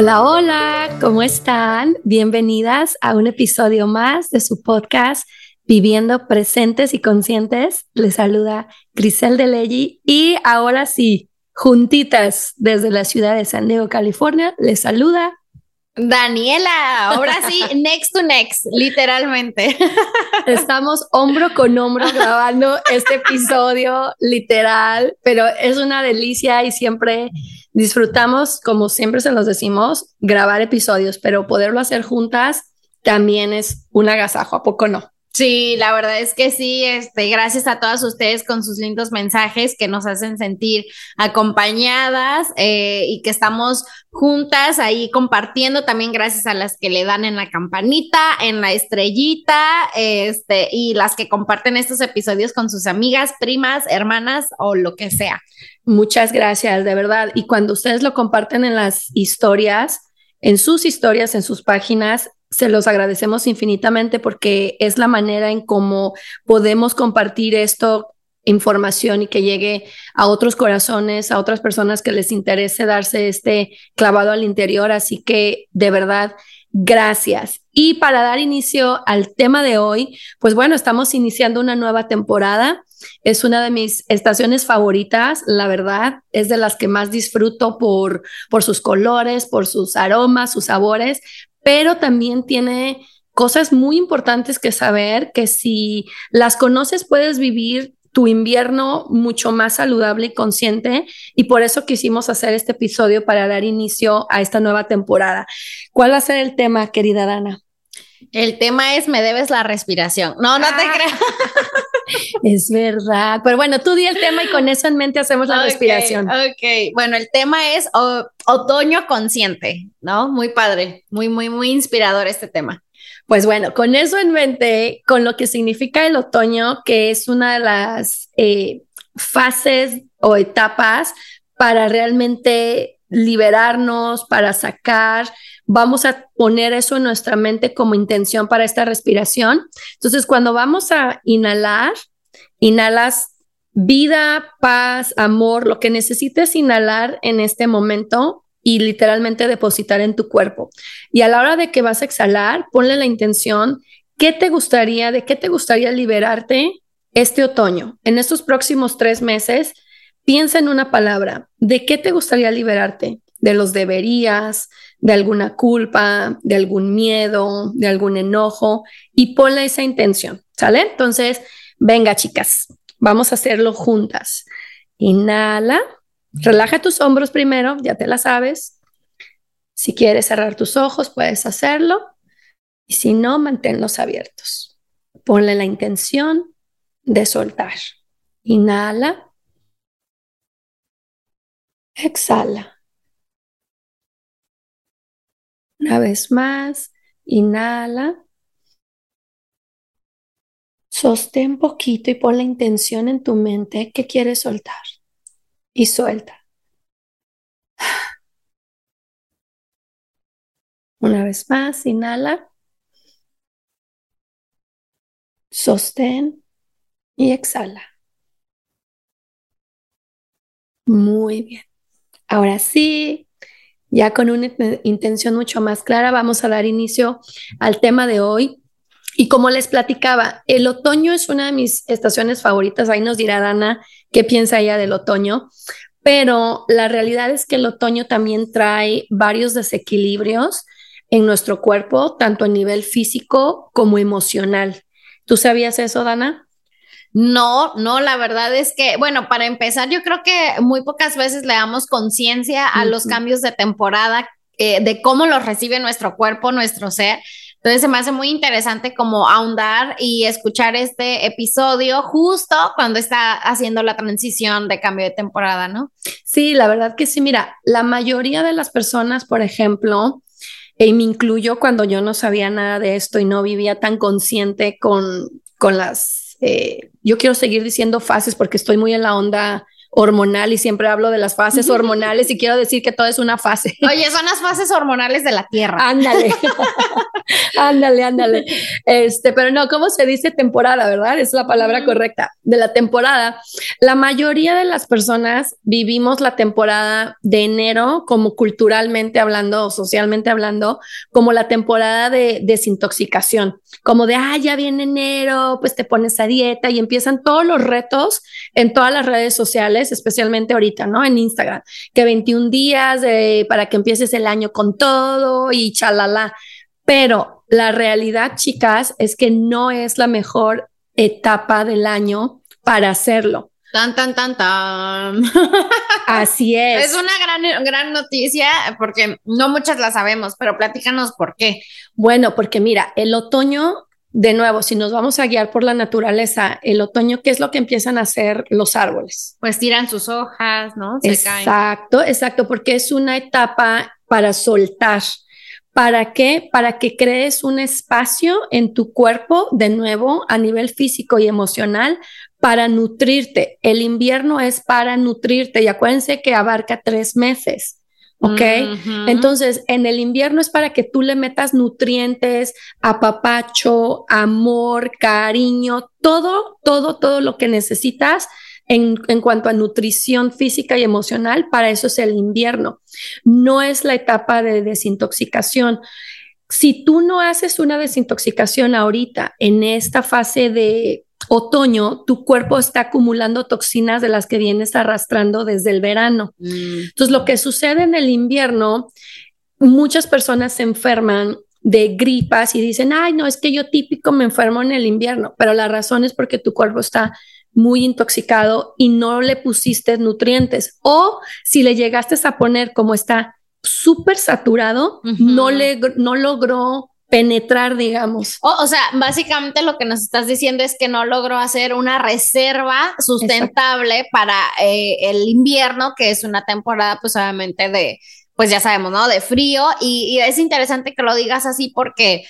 Hola, hola, ¿cómo están? Bienvenidas a un episodio más de su podcast Viviendo Presentes y Conscientes. Les saluda Grisel de Leggi y ahora sí, juntitas desde la ciudad de San Diego, California, les saluda Daniela, ahora sí, next to next, literalmente. Estamos hombro con hombro grabando este episodio, literal, pero es una delicia y siempre disfrutamos, como siempre se los decimos, grabar episodios, pero poderlo hacer juntas también es un agasajo, ¿a poco no? Sí, la verdad es que sí, este, gracias a todas ustedes con sus lindos mensajes que nos hacen sentir acompañadas eh, y que estamos juntas ahí compartiendo, también gracias a las que le dan en la campanita, en la estrellita, este, y las que comparten estos episodios con sus amigas, primas, hermanas o lo que sea. Muchas gracias, de verdad. Y cuando ustedes lo comparten en las historias, en sus historias, en sus páginas, se los agradecemos infinitamente porque es la manera en cómo podemos compartir esto información y que llegue a otros corazones, a otras personas que les interese darse este clavado al interior. Así que de verdad, gracias. Y para dar inicio al tema de hoy, pues bueno, estamos iniciando una nueva temporada. Es una de mis estaciones favoritas, la verdad, es de las que más disfruto por, por sus colores, por sus aromas, sus sabores, pero también tiene cosas muy importantes que saber que si las conoces puedes vivir tu invierno mucho más saludable y consciente y por eso quisimos hacer este episodio para dar inicio a esta nueva temporada. ¿Cuál va a ser el tema, querida Dana? El tema es me debes la respiración. No, no te ah. creas. Es verdad. Pero bueno, tú di el tema y con eso en mente hacemos la respiración. Ok, bueno, el tema es otoño consciente, ¿no? Muy padre, muy, muy, muy inspirador este tema. Pues bueno, con eso en mente, con lo que significa el otoño, que es una de las eh, fases o etapas para realmente liberarnos, para sacar, vamos a poner eso en nuestra mente como intención para esta respiración. Entonces, cuando vamos a inhalar, inhalas vida, paz, amor, lo que necesites inhalar en este momento y literalmente depositar en tu cuerpo. Y a la hora de que vas a exhalar, ponle la intención, ¿qué te gustaría, de qué te gustaría liberarte este otoño? En estos próximos tres meses, piensa en una palabra, ¿de qué te gustaría liberarte? de los deberías, de alguna culpa, de algún miedo, de algún enojo y ponle esa intención, ¿sale? Entonces, venga chicas, vamos a hacerlo juntas. Inhala, relaja tus hombros primero, ya te la sabes. Si quieres cerrar tus ojos, puedes hacerlo. Y si no, manténlos abiertos. Ponle la intención de soltar. Inhala. Exhala. Una vez más, inhala. Sostén poquito y pon la intención en tu mente que quieres soltar. Y suelta. Una vez más, inhala. Sostén y exhala. Muy bien. Ahora sí, ya con una intención mucho más clara, vamos a dar inicio al tema de hoy. Y como les platicaba, el otoño es una de mis estaciones favoritas. Ahí nos dirá Dana qué piensa ella del otoño. Pero la realidad es que el otoño también trae varios desequilibrios en nuestro cuerpo, tanto a nivel físico como emocional. ¿Tú sabías eso, Dana? No, no, la verdad es que, bueno, para empezar, yo creo que muy pocas veces le damos conciencia a los cambios de temporada, eh, de cómo los recibe nuestro cuerpo, nuestro ser. Entonces se me hace muy interesante como ahondar y escuchar este episodio justo cuando está haciendo la transición de cambio de temporada, ¿no? Sí, la verdad que sí. Mira, la mayoría de las personas, por ejemplo, y me incluyo cuando yo no sabía nada de esto y no vivía tan consciente con, con las eh, yo quiero seguir diciendo fases porque estoy muy en la onda hormonal y siempre hablo de las fases hormonales y quiero decir que todo es una fase. Oye, son las fases hormonales de la Tierra. Ándale, ándale, ándale. Este, pero no, ¿cómo se dice temporada, verdad? Es la palabra correcta de la temporada. La mayoría de las personas vivimos la temporada de enero como culturalmente hablando o socialmente hablando, como la temporada de desintoxicación, como de, ah, ya viene enero, pues te pones a dieta y empiezan todos los retos en todas las redes sociales, especialmente ahorita, ¿no? En Instagram, que 21 días para que empieces el año con todo y chalala. Pero la realidad, chicas, es que no es la mejor etapa del año para hacerlo. Tan, tan, tan, tan. Así es. Es una gran, gran noticia porque no muchas la sabemos, pero platícanos por qué. Bueno, porque mira, el otoño, de nuevo, si nos vamos a guiar por la naturaleza, el otoño, ¿qué es lo que empiezan a hacer los árboles? Pues tiran sus hojas, ¿no? Se exacto, exacto, porque es una etapa para soltar. ¿Para qué? Para que crees un espacio en tu cuerpo, de nuevo, a nivel físico y emocional, para nutrirte. El invierno es para nutrirte y acuérdense que abarca tres meses. ¿Ok? Entonces, en el invierno es para que tú le metas nutrientes, apapacho, amor, cariño, todo, todo, todo lo que necesitas en, cuanto a nutrición física y emocional, para eso es el invierno. No es la etapa de desintoxicación. Si tú no haces una desintoxicación ahorita, en esta fase de otoño, tu cuerpo está acumulando toxinas de las que vienes arrastrando desde el verano. Mm. Entonces, lo que sucede en el invierno, muchas personas se enferman de gripas y dicen, ay, no, es que yo típico me enfermo en el invierno, pero la razón es porque tu cuerpo está muy intoxicado y no le pusiste nutrientes. O si le llegaste a poner como está súper saturado, no, le, no logró penetrar, digamos. O, sea, básicamente lo que nos estás diciendo es que no logró hacer una reserva sustentable para eh, el invierno, que es una temporada, pues obviamente de, pues ya sabemos, ¿no? De frío. y es interesante que lo digas así porque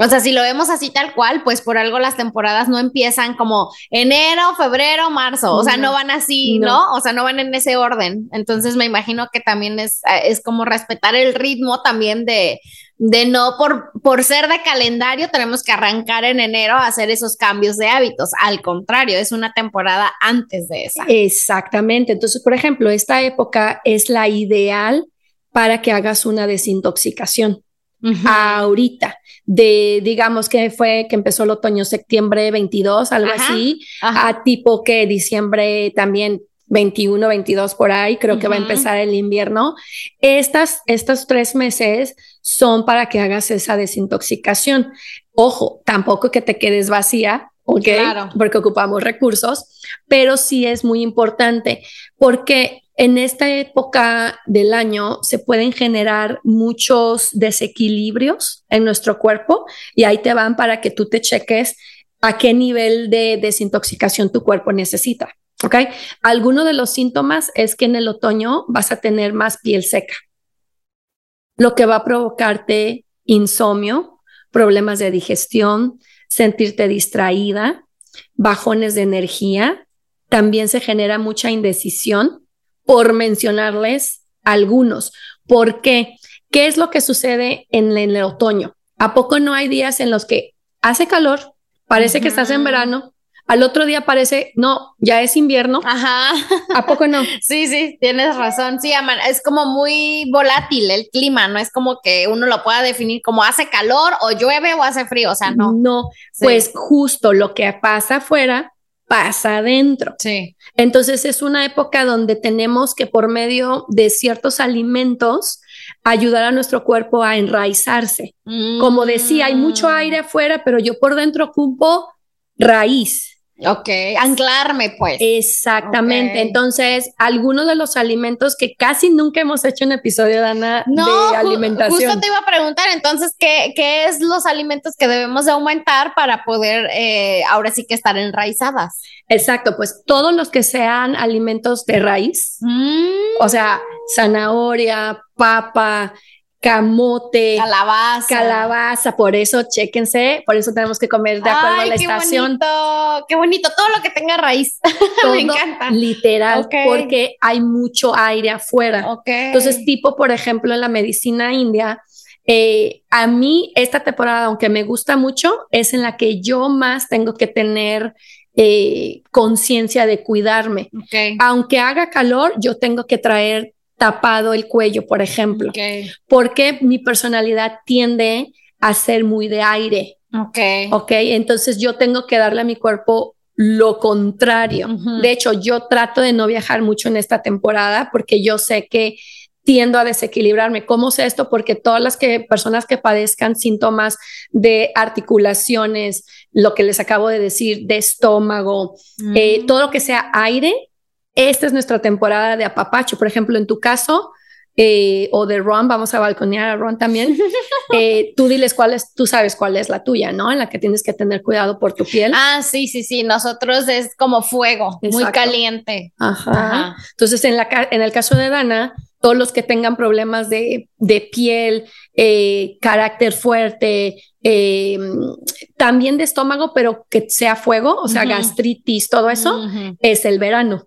o sea, si lo vemos así tal cual, pues por algo las temporadas no empiezan como enero, febrero, marzo, o sea, no, van así, no. O sea, no van en ese orden. Entonces me imagino que también es, es como respetar el ritmo también de, de no por, por ser de calendario tenemos que arrancar en enero a hacer esos cambios de hábitos. Al contrario, es una temporada antes de esa. Exactamente. Entonces, por ejemplo, esta época es la ideal para que hagas una desintoxicación. Ahorita, de digamos que fue que empezó el otoño, septiembre 22, algo así, a tipo que diciembre también 21, 22 por ahí, creo que va a empezar el invierno. Estas, estos tres meses son para que hagas esa desintoxicación. Ojo, tampoco que te quedes vacía, ¿ok? Porque ocupamos recursos, pero sí es muy importante porque en esta época del año se pueden generar muchos desequilibrios en nuestro cuerpo y ahí te van para que tú te cheques a qué nivel de desintoxicación tu cuerpo necesita. ¿Ok? Alguno de los síntomas es que en el otoño vas a tener más piel seca, lo que va a provocarte insomnio, problemas de digestión, sentirte distraída, bajones de energía. También se genera mucha indecisión por mencionarles algunos. ¿Por qué? ¿Qué es lo que sucede en, el otoño? ¿A poco no hay días en los que hace calor, parece que estás en verano, al otro día parece, no, ya es invierno. Ajá. ¿A poco no? sí, sí, tienes razón. Sí, es como muy volátil el clima, no es como que uno lo pueda definir como hace calor o llueve o hace frío, o sea, no. No, pues justo lo que pasa afuera pasa adentro. Sí. Entonces es una época donde tenemos que por medio de ciertos alimentos ayudar a nuestro cuerpo a enraizarse. Como decía, hay mucho mm. aire afuera, pero yo por dentro ocupo raíz. Ok, anclarme pues. Exactamente. Entonces, algunos de los alimentos que casi nunca hemos hecho un episodio, Dana, de alimentación. Justo te iba a preguntar, entonces, ¿qué, qué es los alimentos que debemos de aumentar para poder eh, ahora sí que estar enraizadas? Exacto, pues todos los que sean alimentos de raíz, mm. o sea, zanahoria, papa, camote, calabaza. calabaza, por eso chéquense, por eso tenemos que comer de acuerdo a la qué estación. Bonito, qué bonito, todo lo que tenga raíz. Me encanta. Literal, porque hay mucho aire afuera. Entonces, tipo, por ejemplo, en la medicina india, eh, a mí esta temporada, aunque me gusta mucho, es en la que yo más tengo que tener eh, conciencia de cuidarme. Aunque haga calor, yo tengo que traer tapado el cuello, por ejemplo, porque mi personalidad tiende a ser muy de aire. Ok. Ok, entonces yo tengo que darle a mi cuerpo lo contrario. De hecho, yo trato de no viajar mucho en esta temporada porque yo sé que tiendo a desequilibrarme. ¿Cómo sé esto? Porque todas las que, personas que padezcan síntomas de articulaciones, lo que les acabo de decir, de estómago, eh, mm. todo lo que sea aire, esta es nuestra temporada de apapacho. Por ejemplo, en tu caso, eh, o de Ron, vamos a balconear a Ron también. Eh, tú diles cuál es, tú sabes cuál es la tuya, ¿no? En la que tienes que tener cuidado por tu piel. Ah, sí, sí, sí. Nosotros es como fuego, muy caliente. Ajá. Entonces, en, la, en el caso de Dana, todos los que tengan problemas de, piel, eh, carácter fuerte, también de estómago, pero que sea fuego, o sea, gastritis, todo eso, es el verano.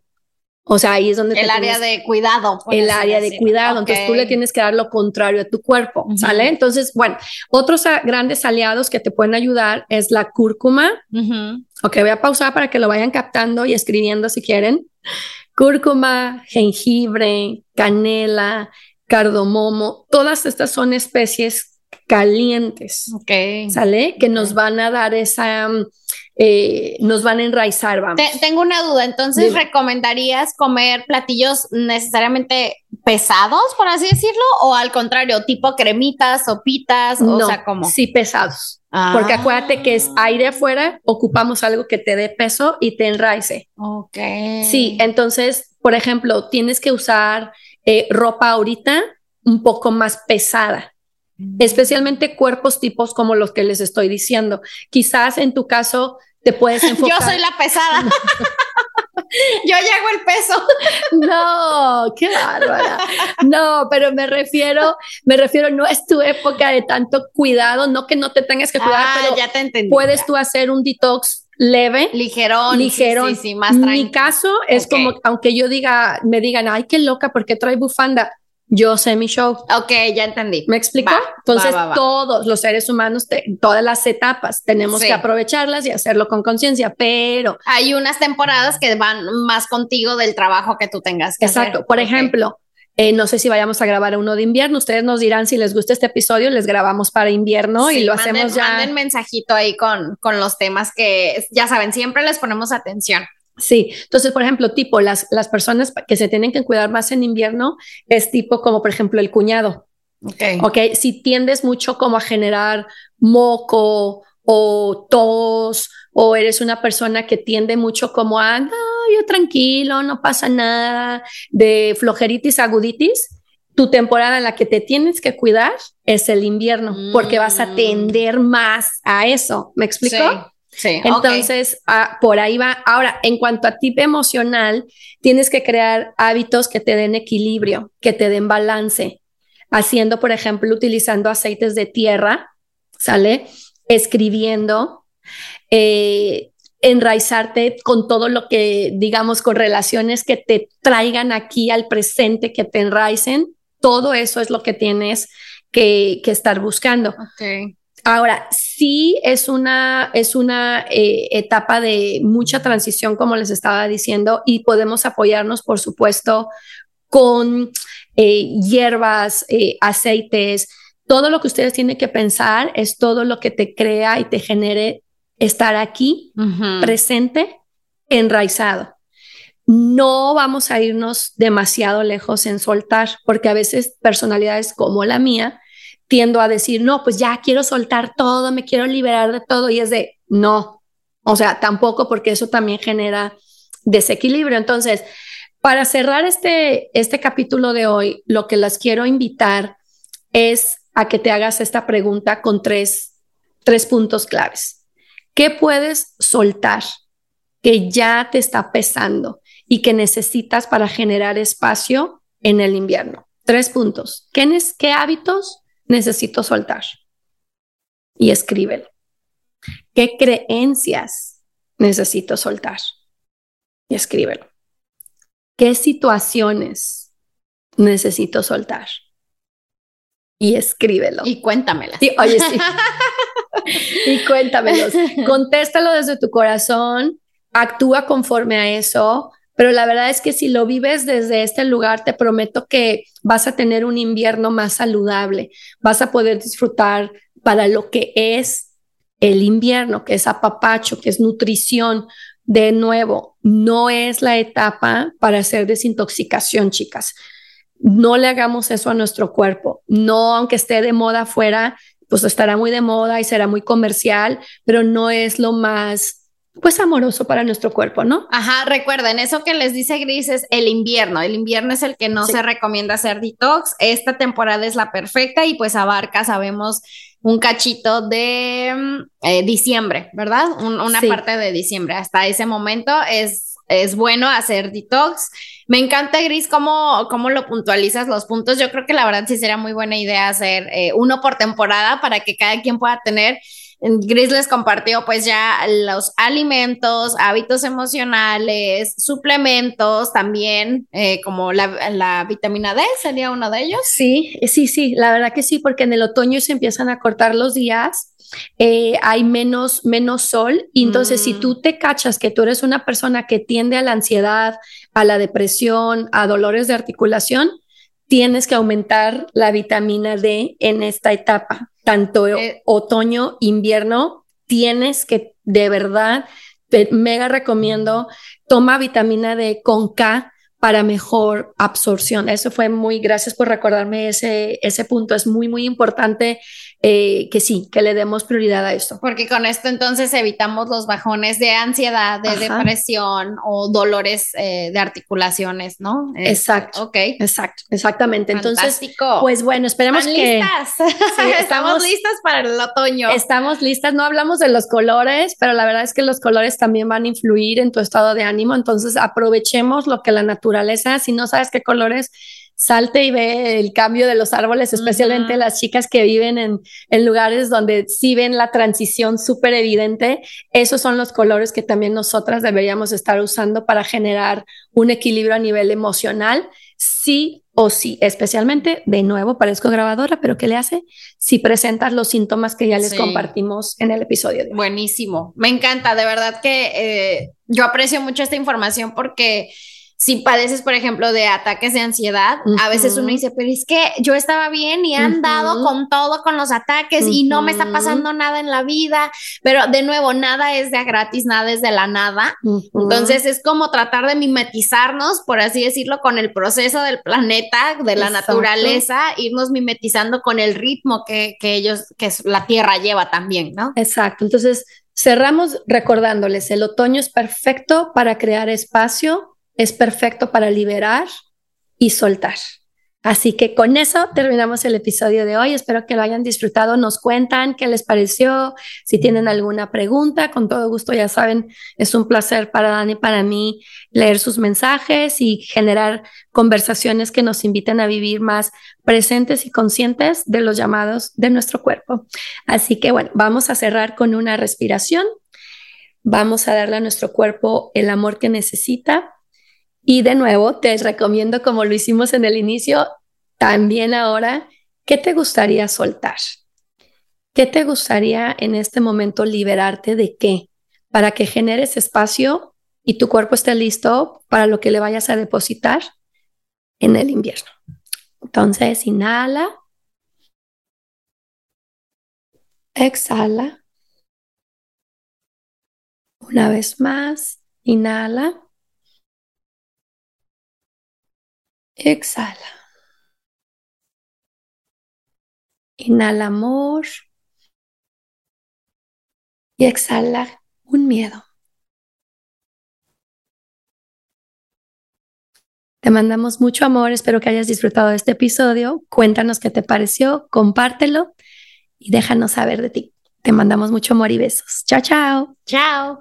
O sea, ahí es donde... El área de cuidado. El área de cuidado. Entonces tú le tienes que dar lo contrario a tu cuerpo, ¿sale? Entonces, bueno, otros grandes aliados que te pueden ayudar es la cúrcuma. Ok, voy a pausar para que lo vayan captando y escribiendo si quieren. Cúrcuma, jengibre, canela, cardomomo, todas estas son especies calientes. Ok. ¿Sale? Que nos van a dar esa eh, nos van a enraizar, vamos. tengo una duda, entonces, ¿recomendarías comer platillos necesariamente pesados, por así decirlo, o al contrario, tipo cremitas, sopitas, o sea, como? Sí, pesados. Porque ah. acuérdate que es aire afuera, ocupamos algo que te dé peso y te enraice. Ok. Sí, entonces, por ejemplo, tienes que usar eh, ropa ahorita un poco más pesada especialmente cuerpos tipos como los que les estoy diciendo. Quizás en tu caso te puedes enfocar. Yo soy la pesada. Yo llego el peso. No, qué bárbara. No, pero me refiero, me refiero, no es tu época de tanto cuidado, no que no te tengas que cuidar, ah, pero ya te entendí, puedes tú hacer un detox leve, ligerón, ligerón. Sí, más Mi caso es como, aunque yo diga, me digan, ay, qué loca, porque trae bufanda? Yo sé mi show. Ok, ya entendí. ¿Me explico? Entonces, todos los seres humanos, todas las etapas, tenemos que aprovecharlas y hacerlo con conciencia, pero... Hay unas temporadas que van más contigo del trabajo que tú tengas que Exacto. Por ejemplo, eh, no sé si vayamos a grabar uno de invierno. Ustedes nos dirán si les gusta este episodio, les grabamos para invierno y lo hacemos ya. Manden mensajito ahí con, con los temas que ya saben, siempre les ponemos atención. Sí, entonces, por ejemplo, tipo las, las personas que se tienen que cuidar más en invierno es tipo como, por ejemplo, el cuñado. Ok. Ok, si tiendes mucho como a generar moco o tos o eres una persona que tiende mucho como a, no, yo tranquilo, no pasa nada, de flojeritis, aguditis, tu temporada en la que te tienes que cuidar es el invierno, porque vas a mm. tender más a eso. ¿Me explico? Sí, Entonces, ah, por ahí va. Ahora, en cuanto a tip emocional, tienes que crear hábitos que te den equilibrio, que te den balance, haciendo, por ejemplo, utilizando aceites de tierra, ¿sale? Escribiendo, eh, enraizarte con todo lo que, digamos, con relaciones que te traigan aquí al presente, que te enraicen. Todo eso es lo que tienes que, que estar buscando. Okay. Ahora, sí es una, es una eh, etapa de mucha transición, como les estaba diciendo, y podemos apoyarnos, por supuesto, con eh, hierbas, eh, aceites. Todo lo que ustedes tienen que pensar es todo lo que te crea y te genere estar aquí, presente, enraizado. No vamos a irnos demasiado lejos en soltar, porque a veces personalidades como la mía, tiendo a decir, no, pues ya quiero soltar todo, me quiero liberar de todo y es de, no, o sea, tampoco porque eso también genera desequilibrio. Entonces, para cerrar este, este capítulo de hoy, lo que las quiero invitar es a que te hagas esta pregunta con tres, tres puntos claves. ¿Qué puedes soltar que ya te está pesando y que necesitas para generar espacio en el invierno? Tres puntos. ¿Qué, qué hábitos necesito soltar? Y escríbelo. ¿Qué creencias necesito soltar? Y escríbelo. ¿Qué situaciones necesito soltar? Y escríbelo. Y cuéntamelas. Sí, oye, sí. y cuéntamelos. Contéstalo desde tu corazón, actúa conforme a eso, pero la verdad es que si lo vives desde este lugar, te prometo que vas a tener un invierno más saludable, vas a poder disfrutar para lo que es el invierno, que es apapacho, que es nutrición. De nuevo, no es la etapa para hacer desintoxicación, chicas. No le hagamos eso a nuestro cuerpo. No, aunque esté de moda afuera, pues estará muy de moda y será muy comercial, pero no es lo más pues amoroso para nuestro cuerpo, ¿no? Ajá, recuerden, eso que les dice Gris es el invierno. El invierno es el que no se recomienda hacer detox. Esta temporada es la perfecta y pues abarca, sabemos, un cachito de mm, eh, diciembre, ¿verdad? una parte de diciembre. Hasta ese momento es, es bueno hacer detox. Me encanta, Gris, cómo, cómo lo puntualizas los puntos. Yo creo que la verdad sí sería muy buena idea hacer eh, uno por temporada para que cada quien pueda tener Gris les compartió pues ya los alimentos, hábitos emocionales, suplementos también, eh, como la, vitamina D sería uno de ellos. Sí, sí, sí, la verdad que sí, porque en el otoño se empiezan a cortar los días. Eh, hay menos, menos sol y entonces si mm. tú te cachas que tú eres una persona que tiende a la ansiedad, a la depresión, a dolores de articulación, tienes que aumentar la vitamina D en esta etapa tanto eh, otoño, invierno, tienes que de verdad, te mega recomiendo, toma vitamina D con K para mejor absorción. Eso fue muy, gracias por recordarme ese, ese punto. Es muy, muy importante eh, que sí, que le demos prioridad a esto. Porque con esto entonces evitamos los bajones de ansiedad, de depresión o dolores eh, de articulaciones, ¿no? Exacto. Ok. Exacto, exactamente. Entonces, pues bueno, esperemos que... Listas. estamos listas para el otoño. Estamos listas. No hablamos de los colores, pero la verdad es que los colores también van a influir en tu estado de ánimo. Entonces, aprovechemos lo que la naturaleza, si no sabes qué colores salte y ve el cambio de los árboles, especialmente las chicas que viven en, en, lugares donde sí ven la transición súper evidente. Esos son los colores que también nosotras deberíamos estar usando para generar un equilibrio a nivel emocional, sí o sí, especialmente, de nuevo, parezco grabadora, pero ¿qué le hace? Si presentas los síntomas que ya les compartimos en el episodio. De Buenísimo, me encanta, de verdad que eh, yo aprecio mucho esta información porque si padeces, por ejemplo, de ataques de ansiedad, a veces uno dice, pero es que yo estaba bien y he andado con todo, con los ataques y no me está pasando nada en la vida, pero de nuevo, nada es de gratis, nada es de la nada. Entonces es como tratar de mimetizarnos, por así decirlo, con el proceso del planeta, de la naturaleza, irnos mimetizando con el ritmo que, que ellos, que la Tierra lleva también, ¿no? Exacto. Entonces, cerramos recordándoles, el otoño es perfecto para crear espacio es perfecto para liberar y soltar. Así que con eso terminamos el episodio de hoy. Espero que lo hayan disfrutado. Nos cuentan qué les pareció. Si tienen alguna pregunta, con todo gusto, ya saben, es un placer para Dani y para mí leer sus mensajes y generar conversaciones que nos inviten a vivir más presentes y conscientes de los llamados de nuestro cuerpo. Así que bueno, vamos a cerrar con una respiración. Vamos a darle a nuestro cuerpo el amor que necesita y de nuevo, te recomiendo, como lo hicimos en el inicio, también ahora, ¿qué te gustaría soltar? ¿Qué te gustaría en este momento liberarte de qué? Para que generes espacio y tu cuerpo esté listo para lo que le vayas a depositar en el invierno. Entonces, inhala. Exhala. Una vez más, inhala. Exhala. Inhala amor y exhala un miedo. Te mandamos mucho amor, espero que hayas disfrutado de este episodio. Cuéntanos qué te pareció, compártelo y déjanos saber de ti. Te mandamos mucho amor y besos. Chao, chao. Chao.